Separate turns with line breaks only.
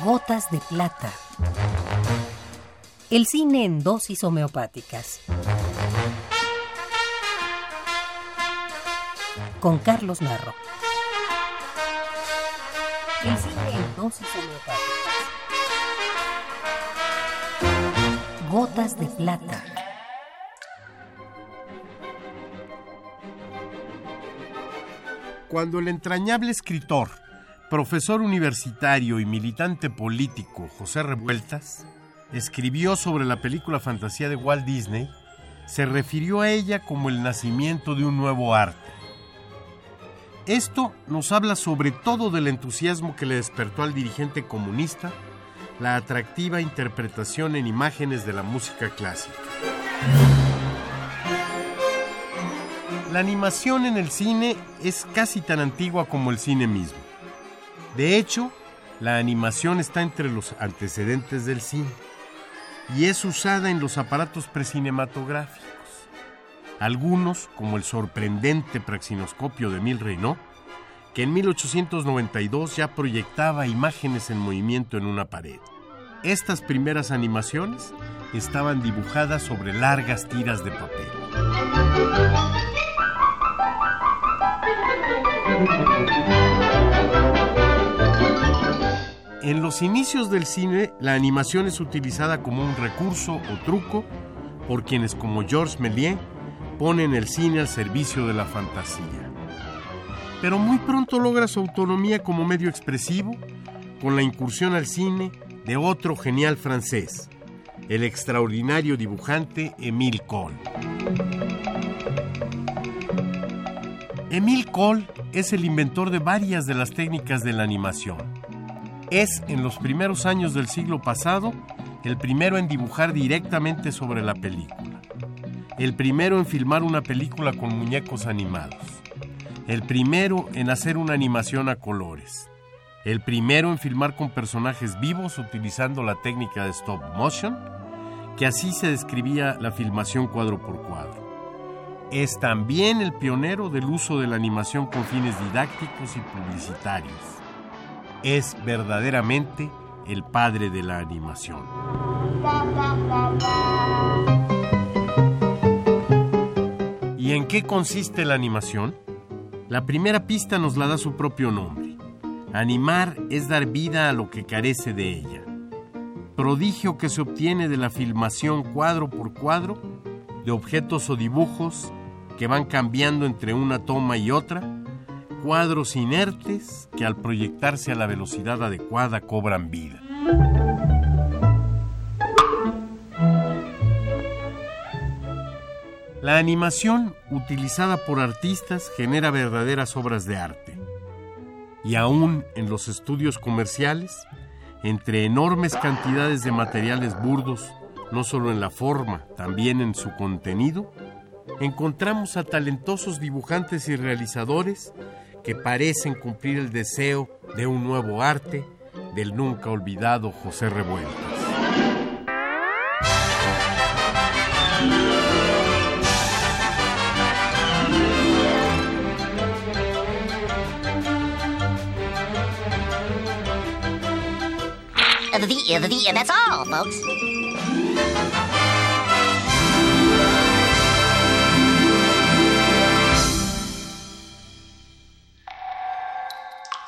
Gotas de plata. El cine en dosis homeopáticas. Con Carlos Narro. El cine en dosis homeopáticas. Gotas de plata.
Cuando el entrañable escritor, profesor universitario y militante político José Revueltas escribió sobre la película fantasía de Walt Disney, se refirió a ella como el nacimiento de un nuevo arte. Esto nos habla sobre todo del entusiasmo que le despertó al dirigente comunista la atractiva interpretación en imágenes de la música clásica. La animación en el cine es casi tan antigua como el cine mismo. De hecho, la animación está entre los antecedentes del cine y es usada en los aparatos precinematográficos. Algunos, como el sorprendente praxinoscopio de Emile Reynaud, que en 1892 ya proyectaba imágenes en movimiento en una pared. Estas primeras animaciones estaban dibujadas sobre largas tiras de papel. En los inicios del cine, la animación es utilizada como un recurso o truco por quienes como Georges Méliès ponen el cine al servicio de la fantasía. Pero muy pronto logra su autonomía como medio expresivo con la incursión al cine de otro genial francés, el extraordinario dibujante Émile Cole. Émile Cole es el inventor de varias de las técnicas de la animación. Es en los primeros años del siglo pasado el primero en dibujar directamente sobre la película. El primero en filmar una película con muñecos animados. El primero en hacer una animación a colores. El primero en filmar con personajes vivos utilizando la técnica de stop motion, que así se describía la filmación cuadro por cuadro es también el pionero del uso de la animación con fines didácticos y publicitarios. Es verdaderamente el padre de la animación. ¿Y en qué consiste la animación? La primera pista nos la da su propio nombre. Animar es dar vida a lo que carece de ella. Prodigio que se obtiene de la filmación cuadro por cuadro de objetos o dibujos que van cambiando entre una toma y otra, cuadros inertes que al proyectarse a la velocidad adecuada cobran vida. La animación utilizada por artistas genera verdaderas obras de arte. Y aún en los estudios comerciales, entre enormes cantidades de materiales burdos, no solo en la forma, también en su contenido, encontramos a talentosos dibujantes y realizadores que parecen cumplir el deseo de un nuevo arte del nunca olvidado José Revueltas.